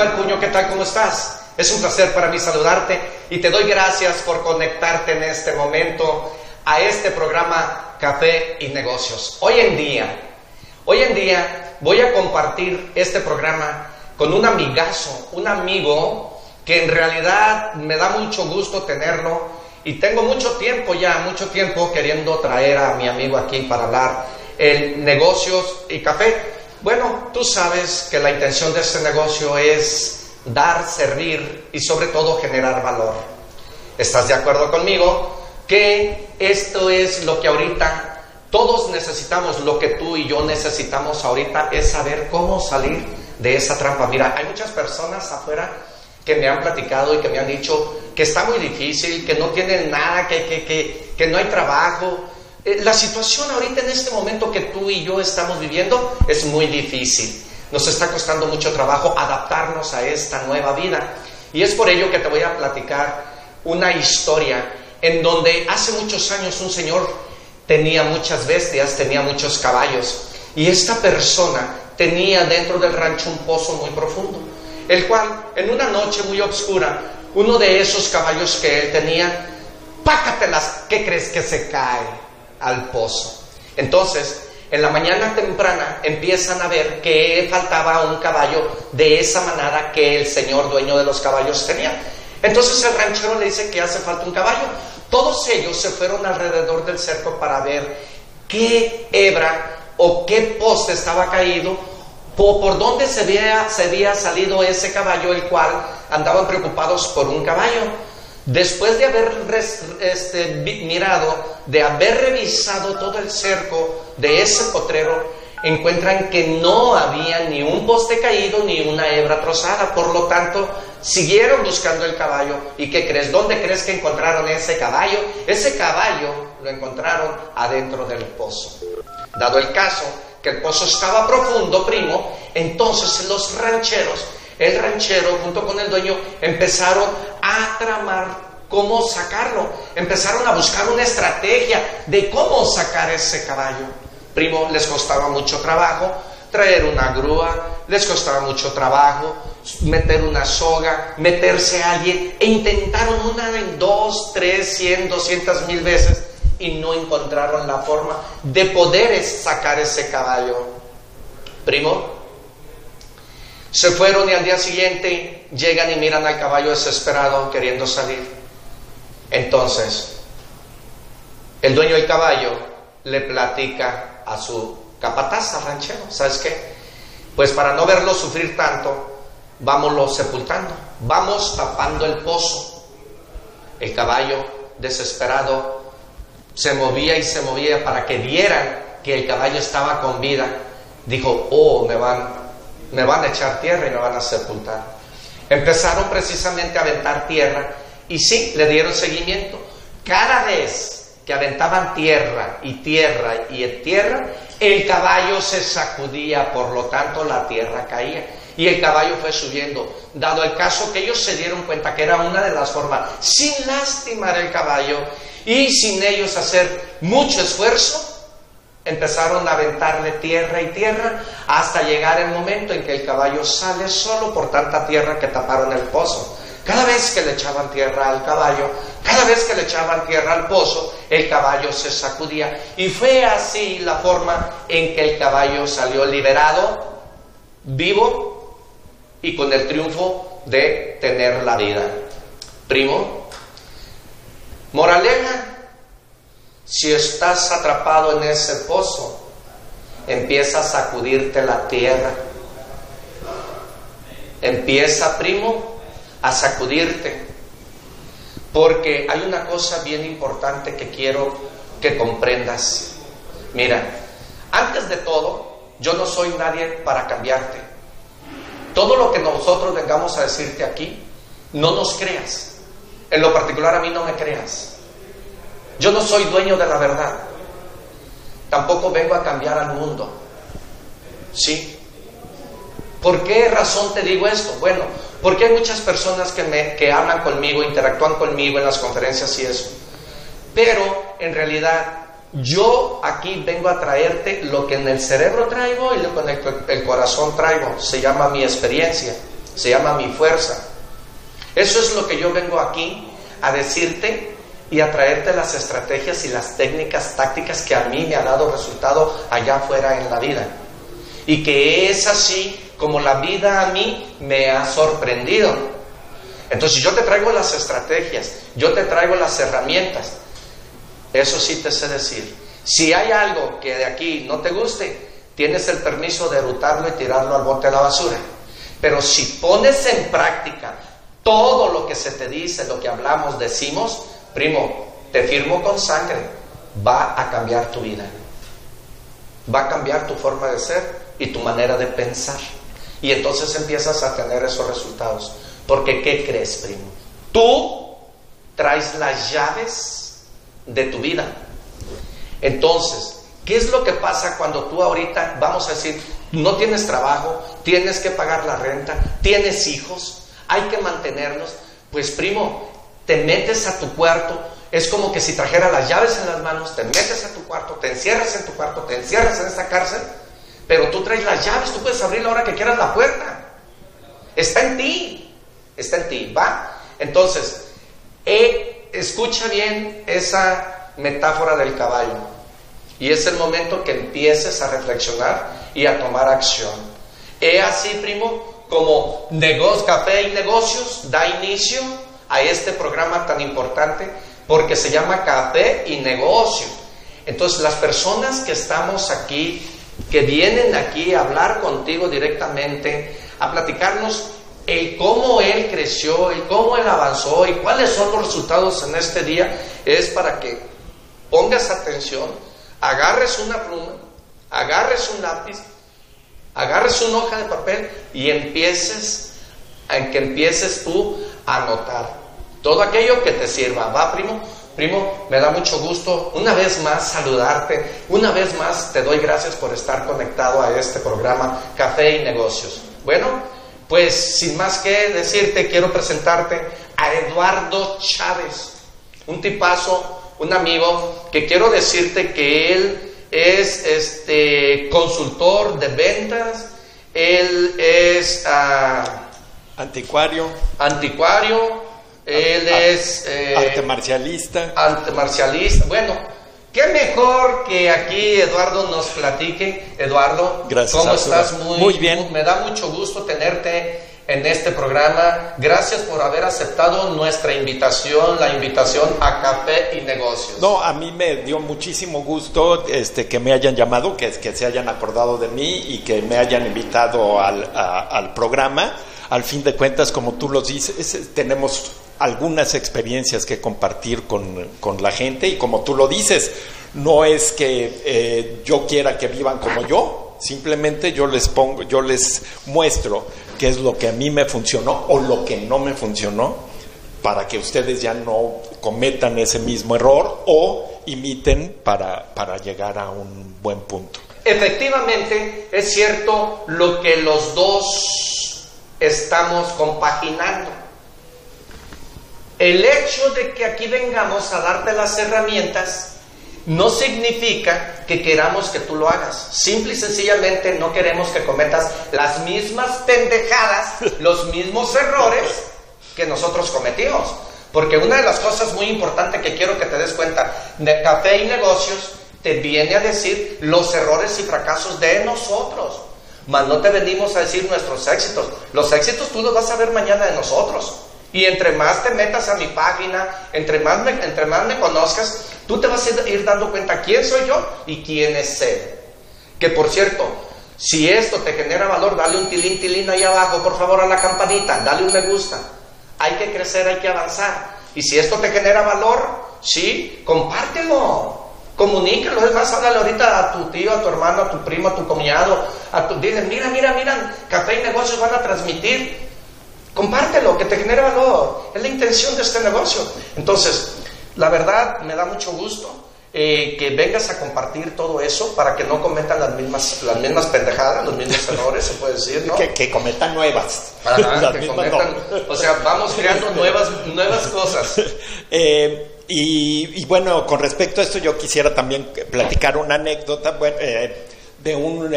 Manuel Puño, ¿qué tal? ¿Cómo estás? Es un placer para mí saludarte y te doy gracias por conectarte en este momento a este programa Café y Negocios. Hoy en día, hoy en día voy a compartir este programa con un amigazo, un amigo que en realidad me da mucho gusto tenerlo y tengo mucho tiempo ya, mucho tiempo queriendo traer a mi amigo aquí para hablar en negocios y café. Bueno, tú sabes que la intención de este negocio es dar, servir y sobre todo generar valor. ¿Estás de acuerdo conmigo? Que esto es lo que ahorita todos necesitamos, lo que tú y yo necesitamos ahorita es saber cómo salir de esa trampa. Mira, hay muchas personas afuera que me han platicado y que me han dicho que está muy difícil, que no tienen nada, que, que, que, que no hay trabajo, eh, la situación ahorita en este momento que tú y yo estamos viviendo es muy difícil. Nos está costando mucho trabajo adaptarnos a esta nueva vida. Y es por ello que te voy a platicar una historia en donde hace muchos años un señor tenía muchas bestias, tenía muchos caballos. Y esta persona tenía dentro del rancho un pozo muy profundo, el cual en una noche muy oscura, uno de esos caballos que él tenía, pácatelas, ¿qué crees que se cae? Al pozo. Entonces, en la mañana temprana empiezan a ver que faltaba un caballo de esa manada que el señor dueño de los caballos tenía. Entonces el ranchero le dice que hace falta un caballo. Todos ellos se fueron alrededor del cerco para ver qué hebra o qué poste estaba caído o por dónde se había, se había salido ese caballo, el cual andaban preocupados por un caballo. Después de haber este, mirado, de haber revisado todo el cerco de ese potrero, encuentran que no había ni un poste caído ni una hebra trozada. Por lo tanto, siguieron buscando el caballo. ¿Y qué crees? ¿Dónde crees que encontraron ese caballo? Ese caballo lo encontraron adentro del pozo. Dado el caso que el pozo estaba profundo, primo, entonces los rancheros el ranchero junto con el dueño empezaron a tramar cómo sacarlo. Empezaron a buscar una estrategia de cómo sacar ese caballo. Primo, les costaba mucho trabajo traer una grúa, les costaba mucho trabajo meter una soga, meterse a alguien, e intentaron una dos, tres, cien, doscientas mil veces y no encontraron la forma de poder sacar ese caballo. Primo, se fueron y al día siguiente llegan y miran al caballo desesperado queriendo salir. Entonces, el dueño del caballo le platica a su capataz, ranchero, ¿sabes qué? Pues para no verlo sufrir tanto, vámonos sepultando, vamos tapando el pozo. El caballo, desesperado, se movía y se movía para que vieran que el caballo estaba con vida. Dijo, oh, me van me van a echar tierra y me van a sepultar. Empezaron precisamente a aventar tierra y sí, le dieron seguimiento. Cada vez que aventaban tierra y tierra y tierra, el caballo se sacudía, por lo tanto la tierra caía. Y el caballo fue subiendo, dado el caso que ellos se dieron cuenta que era una de las formas, sin lastimar el caballo y sin ellos hacer mucho esfuerzo, Empezaron a aventarle tierra y tierra hasta llegar el momento en que el caballo sale solo por tanta tierra que taparon el pozo. Cada vez que le echaban tierra al caballo, cada vez que le echaban tierra al pozo, el caballo se sacudía. Y fue así la forma en que el caballo salió liberado, vivo y con el triunfo de tener la vida. Primo, moraleja, si estás atrapado en ese pozo, empieza a sacudirte la tierra. Empieza, primo, a sacudirte. Porque hay una cosa bien importante que quiero que comprendas. Mira, antes de todo, yo no soy nadie para cambiarte. Todo lo que nosotros vengamos a decirte aquí, no nos creas. En lo particular a mí no me creas. Yo no soy dueño de la verdad. Tampoco vengo a cambiar al mundo. ¿Sí? ¿Por qué razón te digo esto? Bueno, porque hay muchas personas que, me, que hablan conmigo, interactúan conmigo en las conferencias y eso. Pero en realidad yo aquí vengo a traerte lo que en el cerebro traigo y lo que en el, el corazón traigo. Se llama mi experiencia. se llama mi fuerza. Eso es lo que yo vengo aquí a decirte y a traerte las estrategias y las técnicas tácticas que a mí me ha dado resultado allá afuera en la vida. Y que es así como la vida a mí me ha sorprendido. Entonces yo te traigo las estrategias, yo te traigo las herramientas. Eso sí te sé decir. Si hay algo que de aquí no te guste, tienes el permiso de erutarlo y tirarlo al bote de la basura. Pero si pones en práctica todo lo que se te dice, lo que hablamos, decimos, primo, te firmo con sangre, va a cambiar tu vida. Va a cambiar tu forma de ser y tu manera de pensar. Y entonces empiezas a tener esos resultados. Porque ¿qué crees, primo? Tú traes las llaves de tu vida. Entonces, ¿qué es lo que pasa cuando tú ahorita, vamos a decir, no tienes trabajo, tienes que pagar la renta, tienes hijos, hay que mantenerlos? Pues primo, te metes a tu cuarto, es como que si trajera las llaves en las manos, te metes a tu cuarto, te encierras en tu cuarto, te encierras en esta cárcel, pero tú traes las llaves, tú puedes abrir la hora que quieras la puerta. Está en ti, está en ti, ¿va? Entonces, escucha bien esa metáfora del caballo. Y es el momento que empieces a reflexionar y a tomar acción. He así, primo, como negocio, Café y Negocios da inicio a este programa tan importante porque se llama Café y Negocio. Entonces, las personas que estamos aquí, que vienen aquí a hablar contigo directamente, a platicarnos el cómo él creció, y cómo él avanzó y cuáles son los resultados en este día, es para que pongas atención, agarres una pluma, agarres un lápiz, agarres una hoja de papel y empieces, que empieces tú a anotar todo aquello que te sirva. ¿Va, primo? Primo, me da mucho gusto una vez más saludarte, una vez más te doy gracias por estar conectado a este programa Café y Negocios. Bueno, pues sin más que decirte, quiero presentarte a Eduardo Chávez, un tipazo, un amigo, que quiero decirte que él es este consultor de ventas, él es ah, anticuario, anticuario, él es eh, arte marcialista, arte marcialista, bueno, Qué mejor que aquí Eduardo nos platique. Eduardo, Gracias, ¿cómo estás? Muy, bien. Me da mucho gusto tenerte en este programa. Gracias por haber aceptado nuestra invitación, la invitación a Café y Negocios. No, a mí me dio muchísimo gusto este, que me hayan llamado, que, que se hayan acordado de mí y que me hayan invitado al, al programa. Al fin de cuentas, como tú lo dices, tenemos algunas experiencias que compartir con, con, la gente y como tú lo dices, no es que eh, yo quiera que vivan como yo, simplemente yo les pongo, yo les muestro qué es lo que a mí me funcionó o lo que no me funcionó para que ustedes ya no cometan ese mismo error o imiten para, para llegar a un buen punto. Efectivamente, es cierto lo que los dos estamos compaginando el hecho de que aquí vengamos a darte las herramientas no significa que queramos que tú lo hagas. Simple y sencillamente no queremos que cometas las mismas pendejadas, los mismos errores que nosotros cometimos. Porque una de las cosas muy importantes que quiero que te des cuenta de Café y Negocios te viene a decir los errores y fracasos de nosotros. Mas no te venimos a decir nuestros éxitos. Los éxitos tú los vas a ver mañana de nosotros. Y entre más te metas a mi página, entre más me, entre más me conozcas, tú te vas a ir dando cuenta quién soy yo y quién es él. Que por cierto, si esto te genera valor, dale un tilín, tilín ahí abajo, por favor, a la campanita, dale un me gusta. Hay que crecer, hay que avanzar. Y si esto te genera valor, sí, compártelo. Comuníquelo, es más, háblale ahorita a tu tío, a tu hermano, a tu primo, a tu cuñado, a tu, dile, mira, mira, mira, café y negocios van a transmitir Compártelo, que te genere valor. Es la intención de este negocio. Entonces, la verdad, me da mucho gusto eh, que vengas a compartir todo eso para que no cometan las mismas, las mismas pendejadas, los mismos errores, se puede decir, ¿no? Que, cometan nuevas. O sea, vamos creando nuevas, nuevas cosas. Eh, y, bueno, con respecto a esto, yo quisiera también platicar una anécdota eh, de un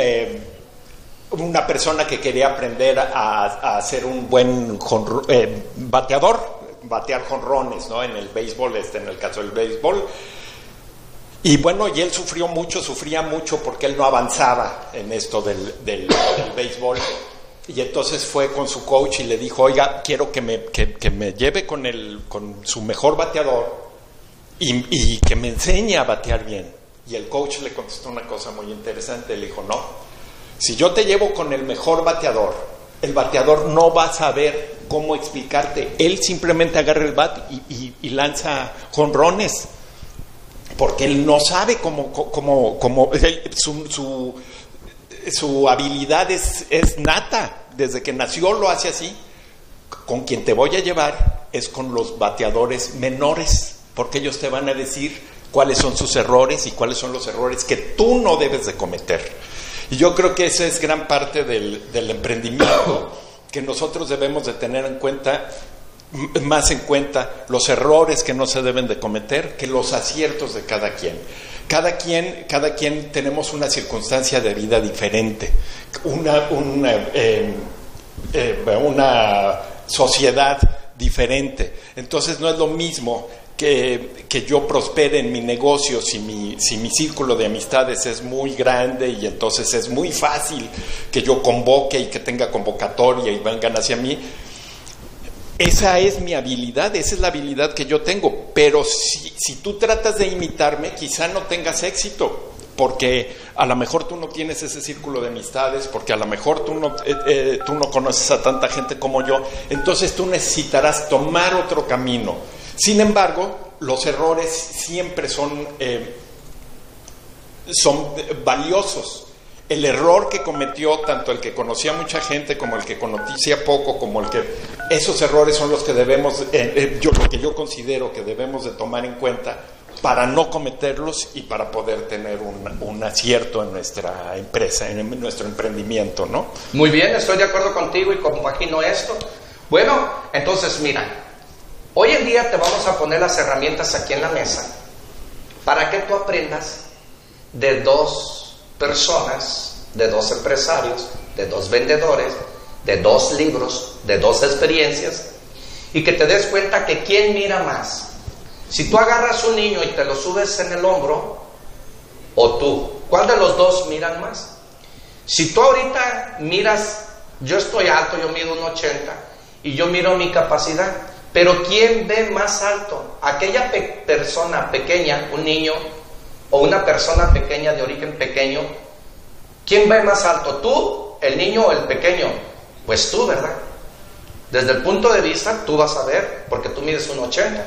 una persona que quería aprender a, ser un buen eh, bateador, batear jonrones, ¿no? En el béisbol, este, en el caso del béisbol. Y bueno, y él sufrió mucho, sufría mucho porque él no avanzaba en esto del, béisbol. Y entonces fue con su coach y le dijo, oiga, quiero que me, que, me lleve con, el, con su mejor bateador y, y que me enseñe a batear bien. Y el coach le contestó una cosa muy interesante, le dijo, no, si yo te llevo con el mejor bateador, el bateador no va a saber cómo explicarte. Él simplemente agarra el bat y, lanza jonrones, porque él no sabe cómo, cómo, cómo su, su, habilidad es, es nata. Desde que nació lo hace así. Con quien te voy a llevar es con los bateadores menores, porque ellos te van a decir cuáles son sus errores y cuáles son los errores que tú no debes de cometer. Y yo creo que esa es gran parte del, emprendimiento, que nosotros debemos de tener en cuenta más en cuenta los errores que no se deben de cometer que los aciertos de cada quien. Cada quien, cada quien tenemos una circunstancia de vida diferente, una, una, eh, una sociedad diferente. Entonces no es lo mismo que, yo prospere en mi negocio si mi, si mi círculo de amistades es muy grande y entonces es muy fácil que yo convoque y que tenga convocatoria y vengan hacia mí. Esa es mi habilidad, esa es la habilidad que yo tengo, pero si, si tú tratas de imitarme, quizá no tengas éxito, porque a lo mejor tú no tienes ese círculo de amistades, porque a lo mejor tú no, eh, eh, tú no conoces a tanta gente como yo, entonces tú necesitarás tomar otro camino sin embargo, los errores siempre son, eh, son valiosos. El error que cometió tanto el que conocía mucha gente como el que conocía poco, como el que... Esos errores son los que debemos, eh, eh, yo, lo que yo considero que debemos de tomar en cuenta para no cometerlos y para poder tener un, un, acierto en nuestra empresa, en nuestro emprendimiento, ¿no? Muy bien, estoy de acuerdo contigo y compagino esto. Bueno, entonces mira, Hoy en día te vamos a poner las herramientas aquí en la mesa para que tú aprendas de dos personas, de dos empresarios, de dos vendedores, de dos libros, de dos experiencias y que te des cuenta que quién mira más. Si tú agarras un niño y te lo subes en el hombro, o tú, ¿cuál de los dos miran más? Si tú ahorita miras, yo estoy alto, yo mido un 80 y yo miro mi capacidad, pero ¿quién ve más alto? Aquella persona pequeña, un niño o una persona pequeña de origen pequeño, ¿quién ve más alto? ¿Tú, el niño o el pequeño? Pues tú, ¿verdad? Desde el punto de vista, tú vas a ver, porque tú mides un 80.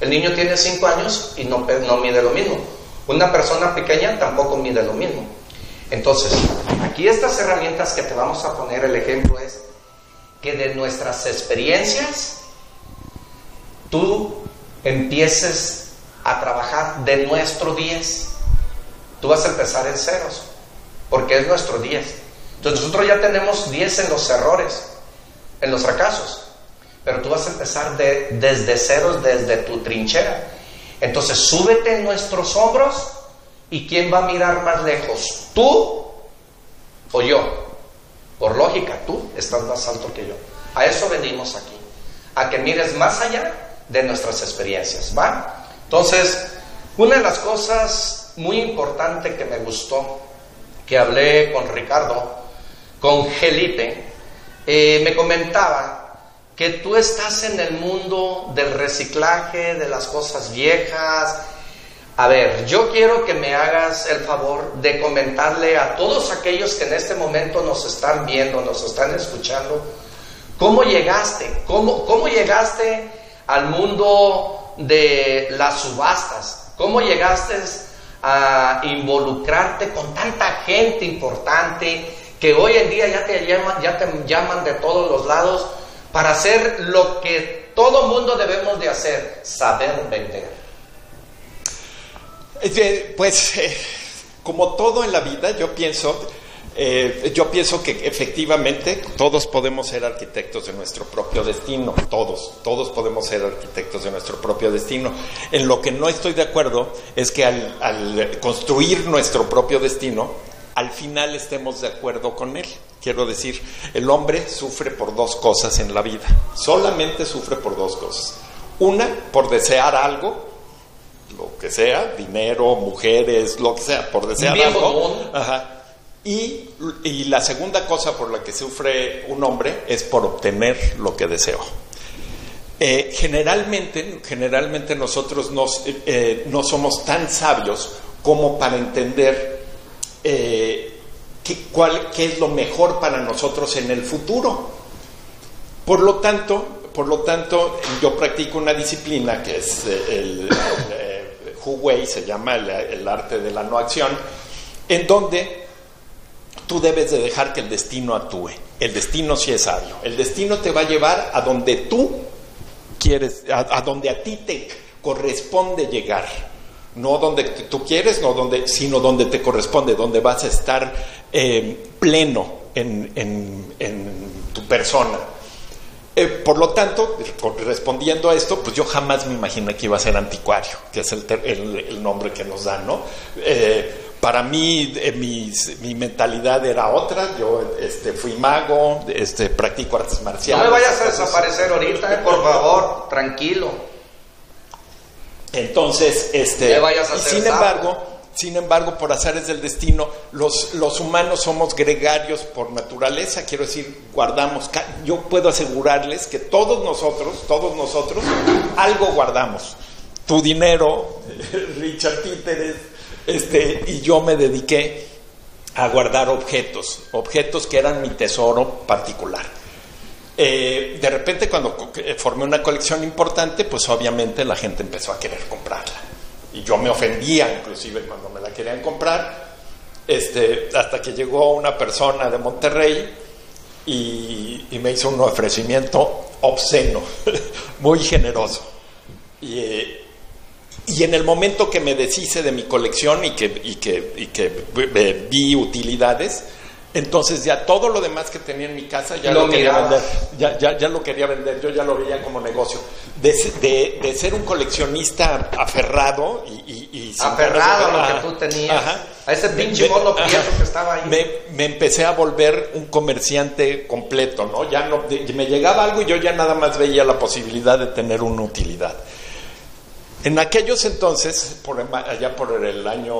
El niño tiene 5 años y no, no mide lo mismo. Una persona pequeña tampoco mide lo mismo. Entonces, aquí estas herramientas que te vamos a poner, el ejemplo es que de nuestras experiencias tú empieces a trabajar de nuestro 10, tú vas a empezar en ceros, porque es nuestro 10. Entonces nosotros ya tenemos 10 en los errores, en los fracasos, pero tú vas a empezar de, desde ceros, desde tu trinchera. Entonces súbete en nuestros hombros y ¿quién va a mirar más lejos? ¿Tú o yo? Por lógica, tú estás más alto que yo. A eso venimos aquí, a que mires más allá de nuestras experiencias, ¿va? Entonces, una de las cosas muy importantes que me gustó, que hablé con Ricardo, con Felipe, eh, me comentaba que tú estás en el mundo del reciclaje, de las cosas viejas. A ver, yo quiero que me hagas el favor de comentarle a todos aquellos que en este momento nos están viendo, nos están escuchando, cómo llegaste, cómo, cómo llegaste al mundo de las subastas? ¿Cómo llegaste a involucrarte con tanta gente importante que hoy en día ya te llaman, ya te llaman de todos los lados para hacer lo que todo mundo debemos de hacer, saber vender? Pues eh, como todo en la vida, yo pienso, eh, yo pienso que efectivamente todos podemos ser arquitectos de nuestro propio destino, todos, todos podemos ser arquitectos de nuestro propio destino. En lo que no estoy de acuerdo es que al, construir nuestro propio destino, al final estemos de acuerdo con él. Quiero decir, el hombre sufre por dos cosas en la vida. Solamente sufre por dos cosas. Una, por desear algo, lo que sea, dinero, mujeres, lo que sea, por desear algo. Y, la segunda cosa por la que sufre un hombre es por obtener lo que deseó. Eh, generalmente, generalmente nosotros nos, eh, no somos tan sabios como para entender eh, qué, es lo mejor para nosotros en el futuro. Por lo tanto, por lo tanto yo practico una disciplina que es el, Hu Wei, se llama el, arte de la no acción, en donde tú debes de dejar que el destino actúe. El destino sí es sabio. El destino te va a llevar a donde tú quieres, a, donde a ti te corresponde llegar. No donde tú quieres, no donde, sino donde te corresponde, donde vas a estar eh, pleno en, tu persona. Eh, por lo tanto, respondiendo a esto, pues yo jamás me imaginé que iba a ser anticuario, que es el, el, nombre que nos dan, ¿no? Eh, para mí mi mentalidad era otra, yo este, fui mago, este, practico artes marciales. No me vayas a desaparecer ahorita, eh, por favor, tranquilo. Entonces, este, sin embargo, sin embargo, por azares del destino, los, los humanos somos gregarios por naturaleza, quiero decir, guardamos, yo puedo asegurarles que todos nosotros, todos nosotros, algo guardamos. Tu dinero, Richard Títeres, este, y yo me dediqué a guardar objetos, objetos que eran mi tesoro particular. Eh, de repente cuando eh, formé una colección importante, pues obviamente la gente empezó a querer comprarla. Y yo me ofendía inclusive cuando me la querían comprar, este, hasta que llegó una persona de Monterrey y, me hizo un ofrecimiento obsceno, muy generoso. Y, eh, y en el momento que me deshice de mi colección y que, y que, y que vi utilidades, entonces ya todo lo demás que tenía en mi casa ya lo, quería vender. Ya, ya, ya, lo quería vender, yo ya lo veía como negocio. De, de, ser un coleccionista aferrado y... y, aferrado a lo que tú tenías. A ese pinche mono que estaba ahí. Me, me, empecé a volver un comerciante completo, ¿no? Ya no, me llegaba algo y yo ya nada más veía la posibilidad de tener una utilidad. En aquellos entonces, por, allá por el año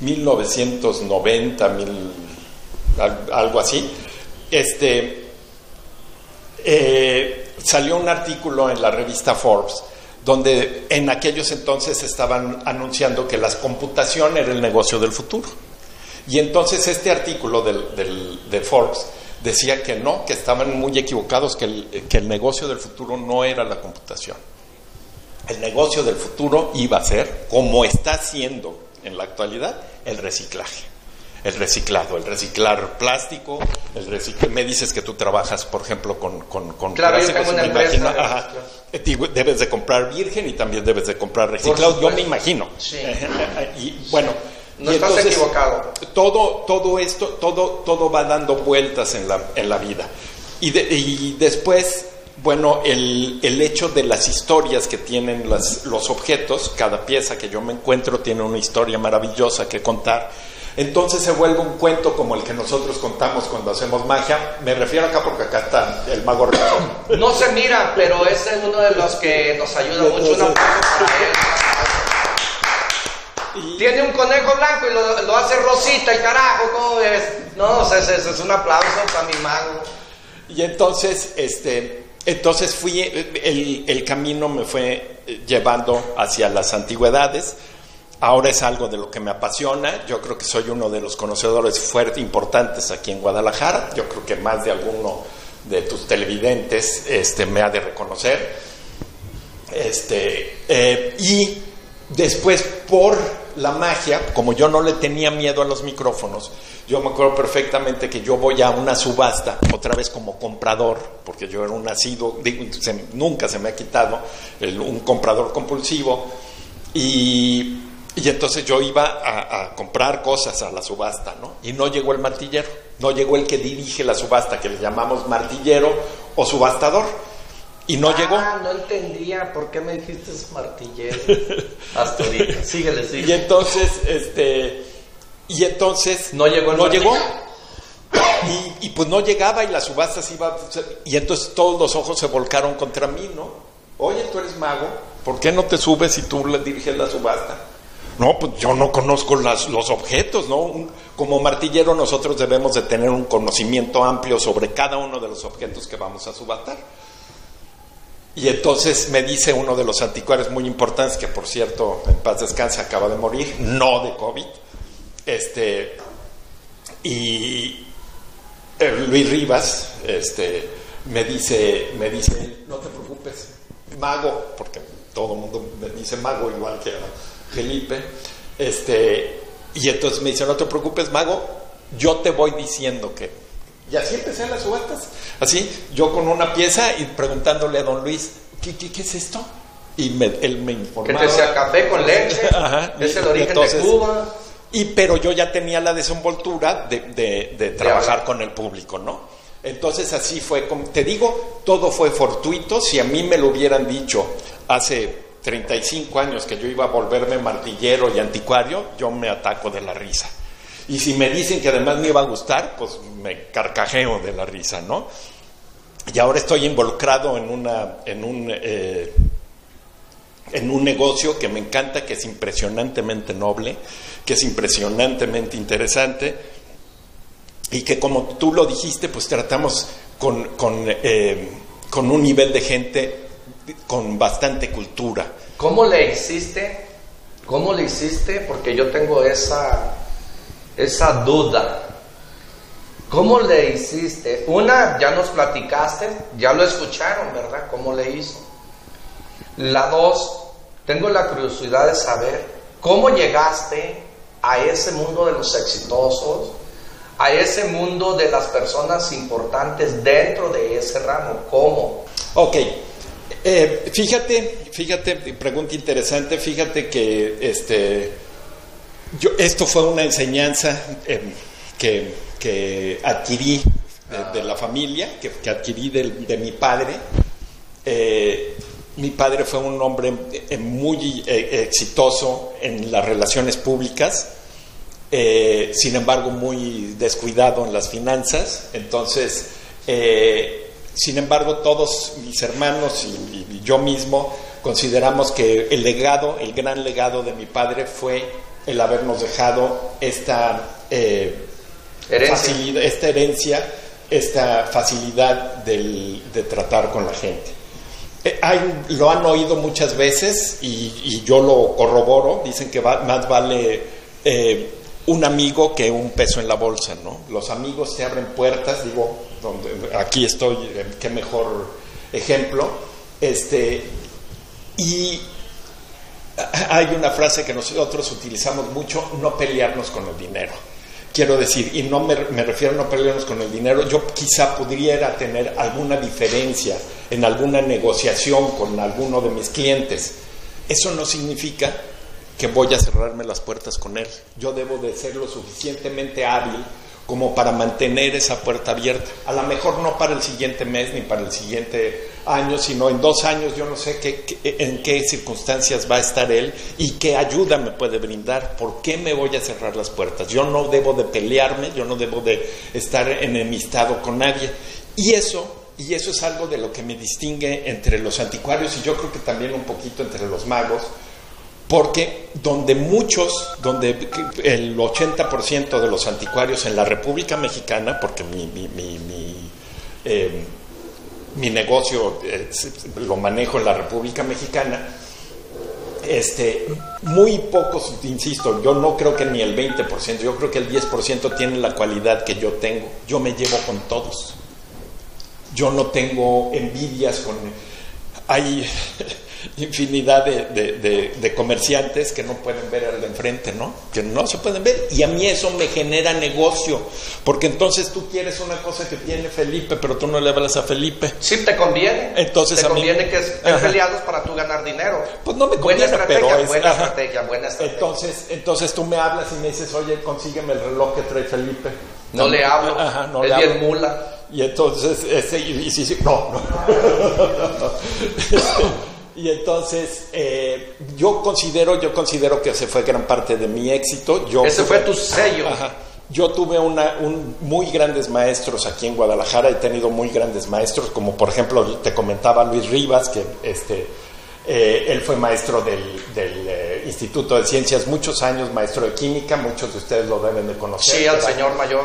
1990, algo así, este, eh, salió un artículo en la revista Forbes donde en aquellos entonces estaban anunciando que las computación era el negocio del futuro. Y entonces este artículo de Forbes decía que no, que estaban muy equivocados, que el, que el negocio del futuro no era la computación. El negocio del futuro iba a ser, como está siendo en la actualidad, el reciclaje. El reciclado, el reciclar plástico, el reciclar... Me dices que tú trabajas, por ejemplo, con, con, con claro, plásticos, yo una empresa Debes de comprar virgen y también debes de comprar reciclado, yo me imagino. Sí. y bueno, no estás equivocado. Todo, todo esto, todo, todo va dando vueltas en la, en la vida. Y, y después, bueno, el, el, hecho de las historias que tienen las, los objetos, cada pieza que yo me encuentro tiene una historia maravillosa que contar. Entonces se vuelve un cuento como el que nosotros contamos cuando hacemos magia. Me refiero acá porque acá está el mago Rico. No se mira, pero es uno de los que nos ayuda mucho. Un para él. Tiene un conejo blanco y lo, hace rosita y carajo, ¿cómo ves? No, o es un aplauso para mi mago. Y entonces, este, entonces fui, el, el camino me fue llevando hacia las antigüedades. Ahora es algo de lo que me apasiona. Yo creo que soy uno de los conocedores fuertes, importantes aquí en Guadalajara. Yo creo que más de alguno de tus televidentes este, me ha de reconocer. Este, eh, y después, por la magia, como yo no le tenía miedo a los micrófonos, yo me acuerdo perfectamente que yo voy a una subasta, otra vez como comprador, porque yo era un nacido, nunca se me ha quitado un comprador compulsivo, y, entonces yo iba a, a, comprar cosas a la subasta, ¿no? Y no llegó el martillero, no llegó el que dirige la subasta, que le llamamos martillero o subastador y no llegó. Ah, no entendía por qué me dijiste martillero. Hasta ahorita. Síguele, síguele. Y entonces, este. Y entonces No llegó el no llegó. Y, y pues no llegaba y la subasta se iba. Y entonces todos los ojos se volcaron contra mí, ¿no? Oye, tú eres mago, ¿por qué no te subes si tú le diriges la subasta? No, pues yo no conozco las- los objetos, ¿no? Un- como martillero nosotros debemos de tener un conocimiento amplio sobre cada uno de los objetos que vamos a subastar. Y entonces me dice uno de los anticuarios muy importantes, que por cierto, en paz descanse, acaba de morir, no de COVID, este, y eh, Luis Rivas, este, me dice, me dice, no te preocupes, mago, porque todo el mundo me dice mago igual que a Felipe, este, y entonces me dice, no te preocupes, mago, yo te voy diciendo que, y así empecé las subastas, así, yo con una pieza y preguntándole a don Luis, ¿qué, qué, qué es esto? Y me- él me Que informaba. te decía café con leche, Ajá, es el origen entonces- de Cuba. y pero yo ya tenía la desenvoltura de, de- de trabajar con el público, ¿no? Entonces así fue, como, te digo, todo fue fortuito. Si a mí me lo hubieran dicho hace 35 años que yo iba a volverme martillero y anticuario, yo me ataco de la risa. Y si me dicen que además me iba a gustar, pues me carcajeo de la risa, ¿no? Y ahora estoy involucrado en, una, en un... eh, en un negocio que me encanta, que es impresionantemente noble, que es impresionantemente interesante y que como tú lo dijiste, pues tratamos con, con, eh, con un nivel de gente con bastante cultura. ¿Cómo le hiciste? ¿Cómo le hiciste? Porque yo tengo esa, esa duda. ¿Cómo le hiciste? Una, ya nos platicaste, ya lo escucharon, ¿verdad? ¿Cómo le hizo? La dos, tengo la curiosidad de saber cómo llegaste a ese mundo de los exitosos, a ese mundo de las personas importantes dentro de ese ramo. ¿Cómo? Ok, eh, fíjate, fíjate, pregunta interesante, fíjate que este, yo, esto fue una enseñanza eh, que, que adquirí de, la familia, que, adquirí de, mi padre. Eh, mi padre fue un hombre eh, muy eh, exitoso en las relaciones públicas, eh, sin embargo muy descuidado en las finanzas. Entonces, sin embargo, todos mis hermanos y yo mismo consideramos que el legado, el gran legado de mi padre fue el habernos dejado esta eh, Herencia. facilidad, esta herencia, esta facilidad del- de tratar con la gente. Eh, hay- lo han oído muchas veces y, y yo lo corroboro. Dicen que va- más vale eh, un amigo que un peso en la bolsa, ¿no? Los amigos te abren puertas, digo, donde, aquí estoy, qué mejor ejemplo. Este, y hay una frase que nosotros utilizamos mucho, no pelearnos con el dinero. Quiero decir, y no me, refiero a no pelearnos con el dinero, yo quizá pudiera tener alguna diferencia en alguna negociación con alguno de mis clientes. Eso no significa que voy a cerrarme las puertas con él. Yo debo de ser lo suficientemente hábil como para mantener esa puerta abierta. A lo mejor no para el siguiente mes ni para el siguiente año, sino en dos años yo no sé qué, en qué circunstancias va a estar él y qué ayuda me puede brindar. ¿Por qué me voy a cerrar las puertas? Yo no debo de pelearme, yo no debo de estar enemistado con nadie. Y eso, y eso es algo de lo que me distingue entre los anticuarios y yo creo que también un poquito entre los magos, porque donde muchos, donde el 80% de los anticuarios en la República Mexicana, porque mi, mi, mi, mi, eh, mi negocio eh, lo manejo en la República Mexicana, este, muy pocos, insisto, yo no creo que ni el 20%, yo creo que el 10% tiene la cualidad que yo tengo. Yo me llevo con todos. Yo no tengo envidias con... Hay infinidad de, de- de- de comerciantes que no pueden ver al de enfrente, ¿no? Que no se pueden ver. Y a mí eso me genera negocio. Porque entonces tú quieres una cosa que tiene Felipe, pero tú no le hablas a Felipe. Sí, te conviene. Entonces, te a mí- conviene que estén peleados para tú ganar dinero. Pues no me buena conviene, estrategia, pero es- buena estrategia, buena estrategia. Entonces, entonces tú me hablas y me dices, oye, consígueme el reloj que trae Felipe. no le hablo. Ajá, no es le bien hablo. mula. Y entonces, ese, y, y sí, no, no. Y entonces, eh, yo considero, yo considero que ese fue gran parte de mi éxito. Yo ese fue tu sello. Yo tuve una, un, muy grandes maestros aquí en Guadalajara, he tenido muy grandes maestros, como por ejemplo te comentaba Luis Rivas, que este, eh, él fue maestro del, eh, Instituto de Ciencias muchos años, maestro de química, muchos de ustedes lo deben de conocer. Sí, al señor mayor.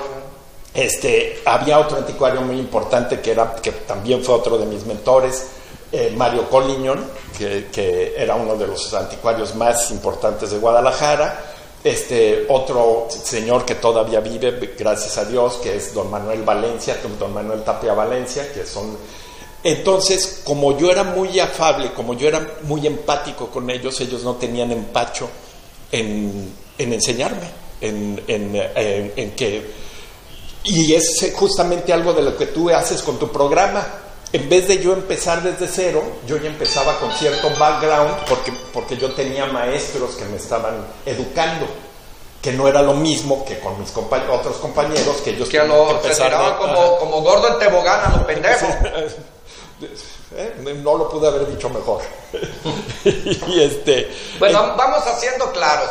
Este, había otro anticuario muy importante que, era, que también fue otro de mis mentores, eh, Mario Colliñón, que, era uno de los anticuarios más importantes de Guadalajara. Este otro señor que todavía vive, gracias a Dios, que es don Manuel Valencia, don Manuel Tapia Valencia, que son entonces, como yo era muy afable, como yo era muy empático con ellos, ellos no tenían empacho en, enseñarme, en, en, que... Y es justamente algo de lo que tú haces con tu programa. En vez de yo empezar desde cero, yo ya empezaba con cierto background porque, porque yo tenía maestros que me estaban educando que no era lo mismo que con mis otros compañeros que ellos que lo que como, como gordo en tebogán a los pendejos ¿Eh? No lo pude haber dicho mejor. y este, bueno, vamos haciendo claro.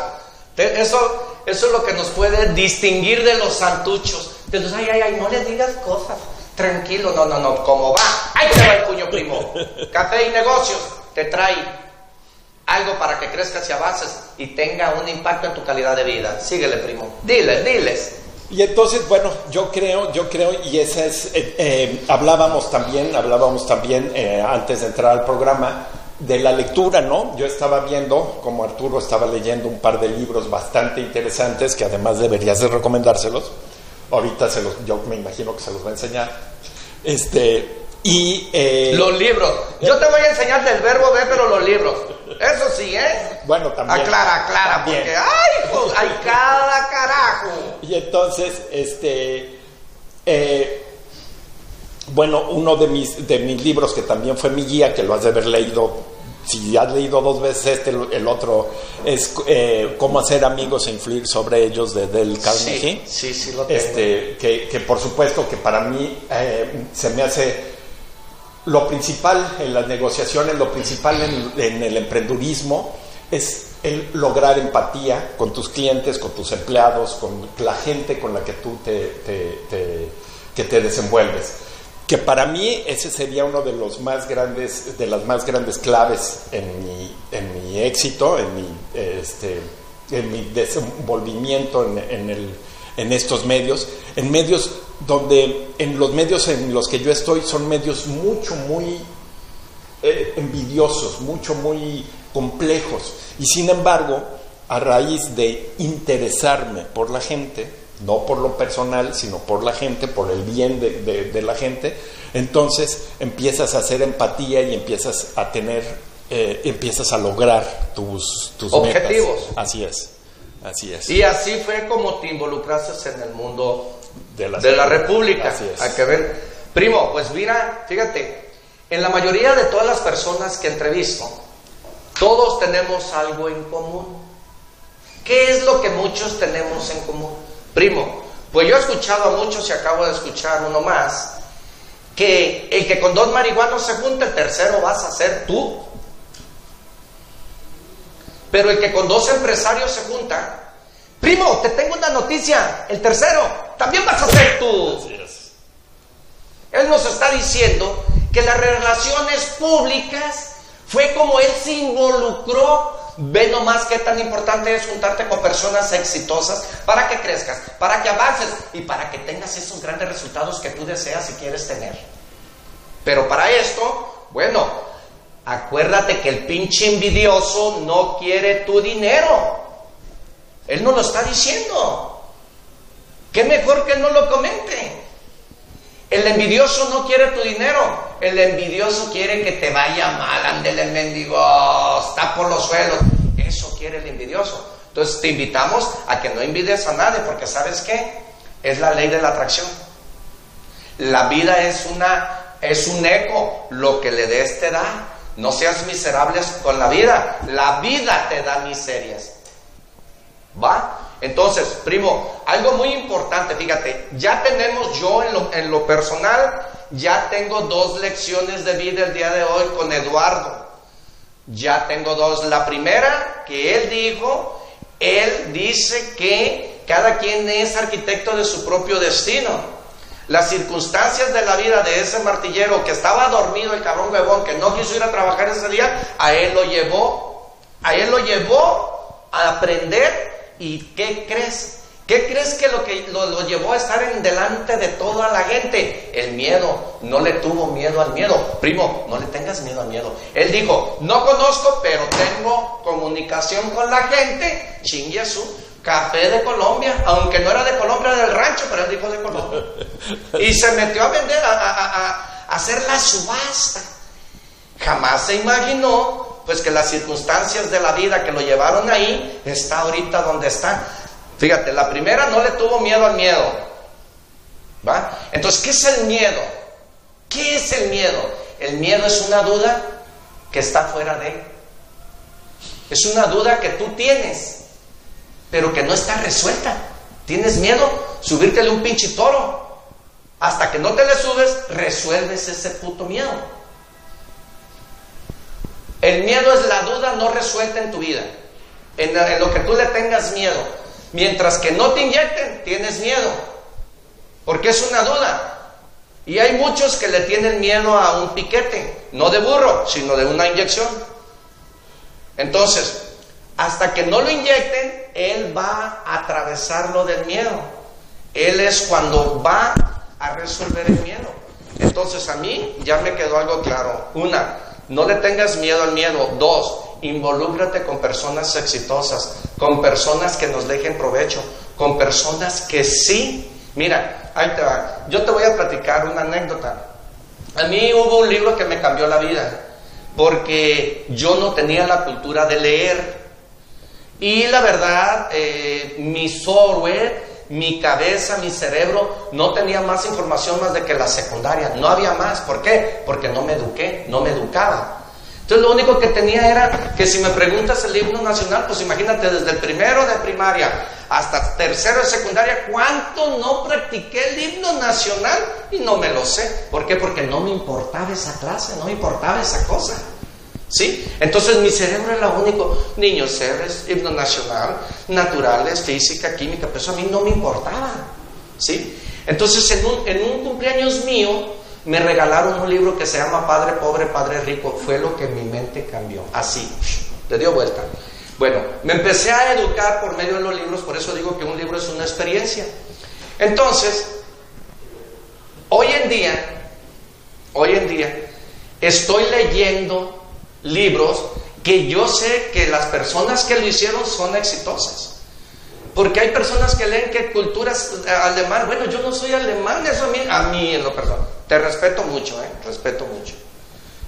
Eso, eso es lo que nos puede distinguir de los santuchos. De los, ay, ay, ay, no le digas cosas. Tranquilo, no, no, no, ¿cómo va? Ahí te va el puño primo. Café y negocios te trae algo para que crezcas y avances y tenga un impacto en tu calidad de vida. Síguele, primo. Diles, diles. Y entonces, bueno, yo creo, yo creo, y esa es, eh, eh, hablábamos también, hablábamos también eh, antes de entrar al programa de la lectura, ¿no? Yo estaba viendo, como Arturo estaba leyendo un par de libros bastante interesantes que además deberías de recomendárselos. Ahorita se los, yo me imagino que se los va a enseñar. Este, y los libros. Yo te voy a enseñar del verbo de, pero los libros. Eso sí, ¿eh? Bueno, también. Aclara, aclara, porque ¡ay! Pues, ¡Hay cada carajo! Y entonces, este. Eh, bueno, uno de mis, de mis libros que también fue mi guía, que lo has de haber leído si has leído dos veces este, el otro es eh, Cómo hacer amigos e influir sobre ellos de Del Carnegie. Sí, sí, sí lo tengo. Este, que, que, por supuesto que para mí eh, se me hace lo principal en las negociaciones, lo principal en, el emprendurismo es el lograr empatía con tus clientes, con tus empleados, con la gente con la que tú te, que te desenvuelves. Que para mí ese sería uno de los más grandes, de las más grandes claves en mi, en mi éxito, en mi, este, en mi desenvolvimiento en, el, en estos medios, en medios donde en los medios en los que yo estoy son medios mucho, muy eh, envidiosos, mucho, muy complejos. Y sin embargo, a raíz de interesarme por la gente, no por lo personal, sino por la gente, por el bien de, la gente, entonces empiezas a hacer empatía y empiezas a tener, eh, empiezas a lograr tus, tus objetivos. Así es, así es. Y así fue como te involucraste en el mundo de la, República. Hay que ver. Primo, pues mira, fíjate, en la mayoría de todas las personas que entrevisto, todos tenemos algo en común. ¿Qué es lo que muchos tenemos en común? Primo, pues yo he escuchado a muchos y acabo de escuchar uno más, que el que con dos marihuanos se junta, el tercero vas a ser tú. Pero el que con dos empresarios se junta, Primo, te tengo una noticia. El tercero, también vas a ser tú. Él nos está diciendo que las relaciones públicas fue como él se involucró. Ve nomás qué tan importante es juntarte con personas exitosas para que crezcas, para que avances y para que tengas esos grandes resultados que tú deseas y quieres tener. Pero para esto, bueno, acuérdate que el pinche envidioso no quiere tu dinero. Él no lo está diciendo. ¿Qué mejor que no lo comente? El envidioso no quiere tu dinero. El envidioso quiere que te vaya mal. Ándele el mendigo. Está por los suelos. Eso quiere el envidioso. Entonces te invitamos a que no envidies a nadie. Porque ¿sabes qué? Es la ley de la atracción. La vida es una es un eco. Lo que le des te da. No seas miserables con la vida. La vida te da miserias. ¿Va? Entonces, primo, algo muy importante, fíjate, ya tenemos yo en lo, personal, ya tengo dos lecciones de vida el día de hoy con Eduardo. Ya tengo dos. La primera que él dijo, él dice que cada quien es arquitecto de su propio destino. Las circunstancias de la vida de ese martillero que estaba dormido, el cabrón huevón, que no quiso ir a trabajar ese día, a él lo llevó, a él lo llevó a aprender. ¿Y qué crees? ¿Qué crees que lo que lo, llevó a estar en delante de toda la gente? El miedo. No le tuvo miedo al miedo. Primo, no le tengas miedo al miedo. Él dijo, no conozco, pero tengo comunicación con la gente. Chingue su café de Colombia, aunque no era de Colombia, del rancho, pero él dijo de Colombia. Y se metió a vender, a, hacer la subasta. Jamás se imaginó, pues, que las circunstancias de la vida que lo llevaron ahí, está ahorita donde está. Fíjate, la primera no le tuvo miedo al miedo. ¿Va? Entonces, ¿qué es el miedo? ¿Qué es el miedo? El miedo es una duda que está fuera de él. Es una duda que tú tienes, pero que no está resuelta. ¿Tienes miedo? Subírtele un pinche toro. Hasta que no te le subes, resuelves ese puto miedo. El miedo es la duda no resuelta en tu vida. en lo que tú le tengas miedo. Mientras que no te inyecten, tienes miedo, porque es una duda. Y hay muchos que le tienen miedo a un piquete, no de burro, sino de una inyección. Entonces, hasta que no lo inyecten, él va a atravesarlo del miedo. Él es cuando va a resolver el miedo. Entonces a mí ya me quedó algo claro. Una, no le tengas miedo al miedo. Dos, involúcrate con personas exitosas, con personas que nos dejen provecho, con personas que sí. Mira, ahí te va. Yo te voy a platicar una anécdota. A mí hubo un libro que me cambió la vida, porque yo no tenía la cultura de leer. Y la verdad, eh, mi software, mi cabeza, mi cerebro no tenía más información más de que la secundaria. No había más. ¿Por qué? Porque no me eduqué, no me educaba. Entonces lo único que tenía era que si me preguntas el himno nacional, pues imagínate desde el primero de primaria hasta tercero de secundaria, ¿cuánto no practiqué el himno nacional? Y no me lo sé. ¿Por qué? Porque no me importaba esa clase, no me importaba esa cosa. ¿Sí? Entonces mi cerebro era lo único, niños, seres, himno nacional, naturales, física, química, pero eso a mí no me importaba. ¿Sí? Entonces en un, en un cumpleaños mío, me regalaron un libro que se llama Padre Pobre, Padre Rico. Fue lo que mi mente cambió. Así, le dio vuelta. Bueno, me empecé a educar por medio de los libros, por eso digo que un libro es una experiencia. Entonces, hoy en día, hoy en día, estoy leyendo libros que yo sé que las personas que lo hicieron son exitosas. Porque hay personas que leen que culturas eh, alemán, bueno, yo no soy alemán, eso a mí, a mí en lo perdón. Te respeto mucho, ¿eh? Respeto mucho.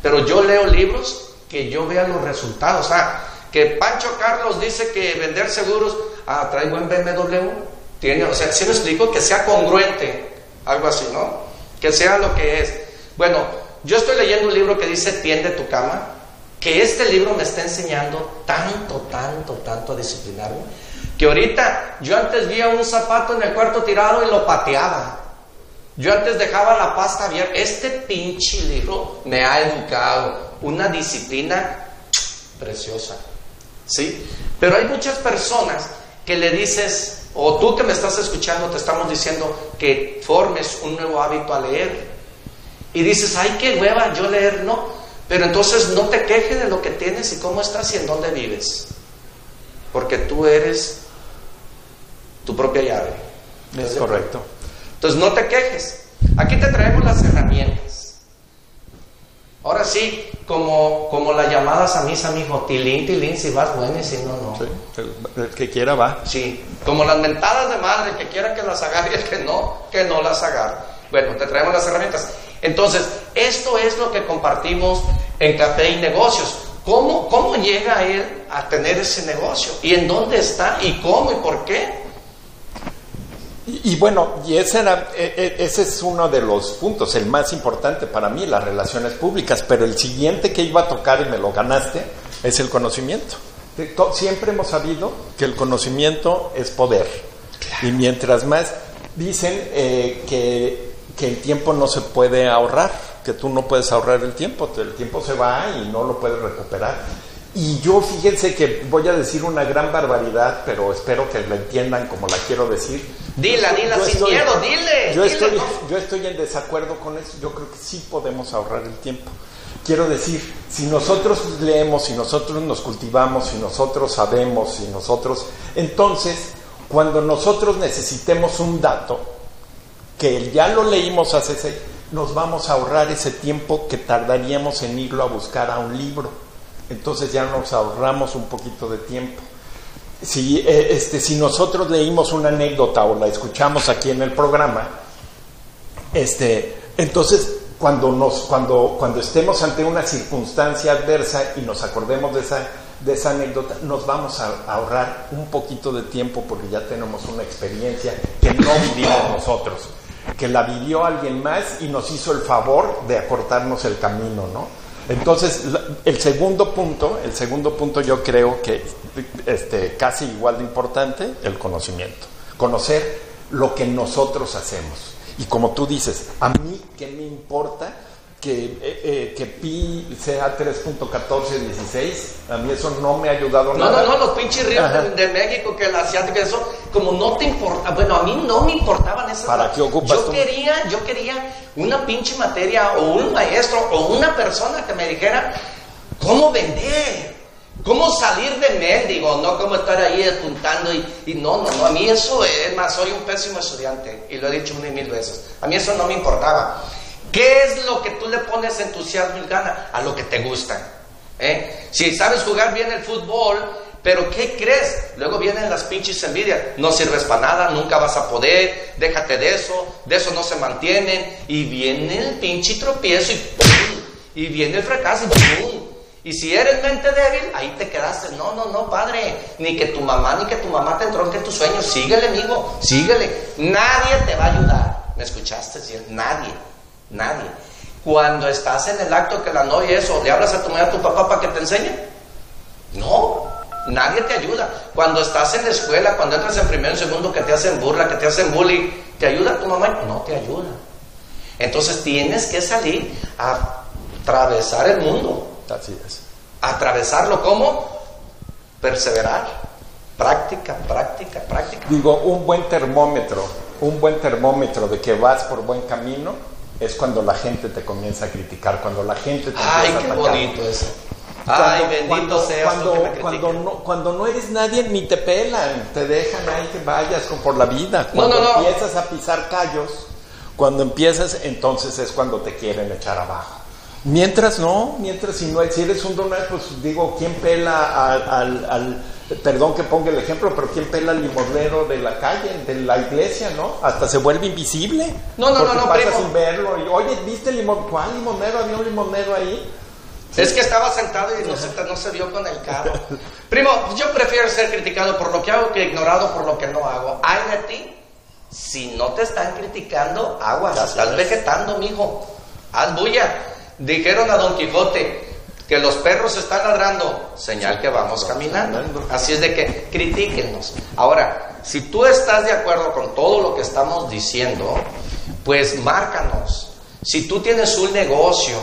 Pero yo leo libros que yo vea los resultados. Ah, que Pancho Carlos dice que vender seguros, ah, trae buen BMW. Tiene, o sea, si me explico, que sea congruente, algo así, ¿no? Que sea lo que es. Bueno, yo estoy leyendo un libro que dice Tiende tu cama, que este libro me está enseñando tanto, tanto, tanto a disciplinarme que ahorita yo antes veía un zapato en el cuarto tirado y lo pateaba. Yo antes dejaba la pasta abierta. Este pinche libro me ha educado una disciplina preciosa. ¿Sí? Pero hay muchas personas que le dices, o tú que me estás escuchando, te estamos diciendo que formes un nuevo hábito a leer. Y dices, ay, qué hueva, yo leer no. Pero entonces no te quejes de lo que tienes y cómo estás y en dónde vives. Porque tú eres tu propia llave. Es correcto. Entonces no te quejes. Aquí te traemos las herramientas. Ahora sí, como, como las llamadas a misa, mijo, tilín, tilín, si vas bueno y si no, no. el, que quiera va. Sí, como las mentadas de madre, que quiera que las agarre y el que no, que no las agarre. Bueno, te traemos las herramientas. Entonces, esto es lo que compartimos en Café y Negocios. ¿Cómo, ¿Cómo llega él a tener ese negocio? ¿Y en dónde está? ¿Y cómo? ¿Y por qué? Y, bueno, y ese, era, e, e, ese es uno de los puntos, el más importante para mí, las relaciones públicas, pero el siguiente que iba a tocar y me lo ganaste es el conocimiento. Siempre hemos sabido que el conocimiento es poder. Y mientras más dicen eh, que, que, el tiempo no se puede ahorrar, que tú no puedes ahorrar el tiempo, el tiempo se va y no lo puedes recuperar. Y yo fíjense que voy a decir una gran barbaridad, pero espero que la entiendan como la quiero decir. Dila, dila sin miedo, dile. Yo, dile, estoy, ¿no? yo estoy en desacuerdo con eso. Yo creo que sí podemos ahorrar el tiempo. Quiero decir, si nosotros leemos, si nosotros nos cultivamos, si nosotros sabemos, si nosotros... Entonces, cuando nosotros necesitemos un dato, que ya lo leímos hace seis, nos vamos a ahorrar ese tiempo que tardaríamos en irlo a buscar a un libro. Entonces ya nos ahorramos un poquito de tiempo. Si, eh, este, si nosotros leímos una anécdota o la escuchamos aquí en el programa, este, entonces cuando, nos, cuando, cuando estemos ante una circunstancia adversa y nos acordemos de esa, de esa anécdota, nos vamos a ahorrar un poquito de tiempo porque ya tenemos una experiencia que no vivimos nosotros, que la vivió alguien más y nos hizo el favor de acortarnos el camino, ¿no? Entonces, el segundo punto, el segundo punto yo creo que este, casi igual de importante, el conocimiento. Conocer lo que nosotros hacemos. Y como tú dices, a mí qué me importa que, eh, eh, que pi sea 3.1416, a mí eso no me ha ayudado No, nada. no, no, los pinches ríos Ajá. de, México, que el asiático, eso, como no te importa, bueno, a mí no me importaban esas ¿Para qué ocupas Yo tú? quería, yo quería una pinche materia o un maestro o una persona que me dijera cómo vender, cómo salir de mendigo, no cómo estar ahí apuntando y, y no, no, no, a mí eso es más, soy un pésimo estudiante y lo he dicho una y mil veces, a mí eso no me importaba. ¿Qué es lo que tú le pones entusiasmo y gana? A lo que te gusta. ¿eh? Si sabes jugar bien el fútbol, pero ¿qué crees? Luego vienen las pinches envidias. No sirves para nada, nunca vas a poder, déjate de eso, de eso no se mantienen. Y viene el pinche tropiezo y ¡pum! Y viene el fracaso y ¡pum! Y si eres mente débil, ahí te quedaste. No, no, no, padre. Ni que tu mamá, ni que tu mamá te entronque en tus sueños. Síguele, amigo. Síguele. Nadie te va a ayudar. ¿Me escuchaste? Nadie. Nadie. Cuando estás en el acto que la novia es, o le hablas a tu mamá, a tu papá para que te enseñe. No, nadie te ayuda. Cuando estás en la escuela, cuando entras en primero y segundo, que te hacen burla, que te hacen bullying, ¿te ayuda tu mamá? No te ayuda. Entonces tienes que salir a atravesar el mundo. Así es. Atravesarlo como perseverar. Práctica, práctica, práctica. Digo, un buen termómetro, un buen termómetro de que vas por buen camino es cuando la gente te comienza a criticar, cuando la gente te Ay, empieza qué a atacar. bonito eso. Cuando- Ay, bendito cuando, seas cuando, tú que me cuando no, cuando no eres nadie ni te pelan, te dejan ahí que vayas con- por la vida. Cuando no, no. empiezas a pisar callos, cuando empiezas, entonces es cuando te quieren echar abajo. Mientras no, mientras si no, si eres un donador, pues digo, ¿quién pela al, al- al- perdón que ponga el ejemplo, pero quién pela al limonero de la calle, de la iglesia, ¿no? Hasta se vuelve invisible. No, no, no, no, pasa primo. sin verlo. Y, Oye, ¿viste el limón? ¿Cuál limonero? Había un limonero ahí. Es que estaba sentado y no se, no se vio con el carro. Primo, yo prefiero ser criticado por lo que hago que ignorado por lo que no hago. Ay de ti, si no te están criticando, aguas, Así estás es. vegetando, mijo. Haz bulla. Dijeron a Don Quijote que los perros están ladrando, señal que vamos caminando. Así es de que critíquenos. Ahora, si tú estás de acuerdo con todo lo que estamos diciendo, pues márcanos. Si tú tienes un negocio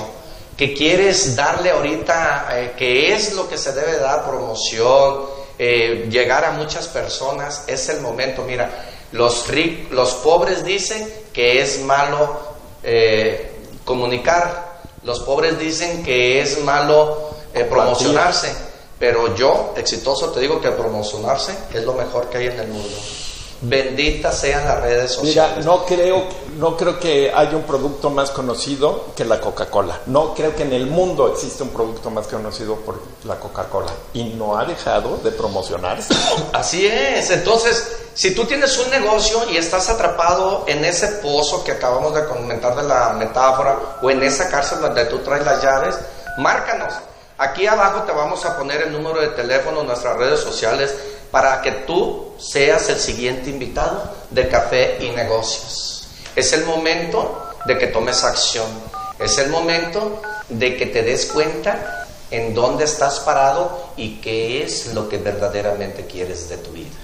que quieres darle ahorita, eh, que es lo que se debe dar, promoción, eh, llegar a muchas personas, es el momento. Mira, los, ric- los pobres dicen que es malo eh, comunicar, los pobres dicen que es malo eh, promocionarse, pero yo, exitoso, te digo que promocionarse es lo mejor que hay en el mundo. Benditas sean las redes Mira, sociales. no creo, no creo que haya un producto más conocido que la Coca-Cola. No creo que en el mundo existe un producto más conocido por la Coca-Cola. Y no ha dejado de promocionarse. Así es. Entonces, si tú tienes un negocio y estás atrapado en ese pozo que acabamos de comentar de la metáfora o en esa cárcel donde tú traes las llaves, márcanos. Aquí abajo te vamos a poner el número de teléfono, nuestras redes sociales, para que tú seas el siguiente invitado de Café y Negocios. Es el momento de que tomes acción. Es el momento de que te des cuenta en dónde estás parado y qué es lo que verdaderamente quieres de tu vida.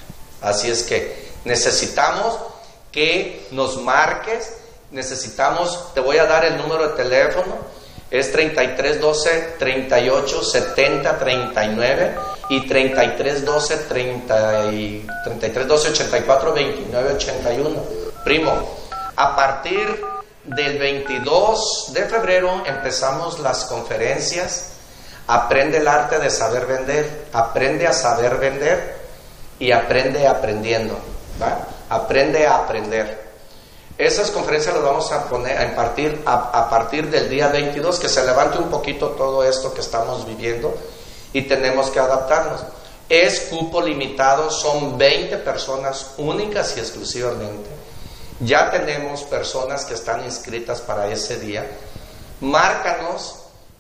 Así es que necesitamos que nos marques necesitamos, te voy a dar el número de teléfono, es 3312 38 70 39 y 3312 30 y 3312 84 29 81. Primo, a partir del 22 de febrero empezamos las conferencias. Aprende el arte de saber vender, aprende a saber vender y aprende aprendiendo. Aprende a aprender. Esas conferencias las vamos a poner a impartir a, partir del día 22, que se levante un poquito todo esto que estamos viviendo y tenemos que adaptarnos. Es cupo limitado, son 20 personas únicas y exclusivamente. Ya tenemos personas que están inscritas para ese día. Márcanos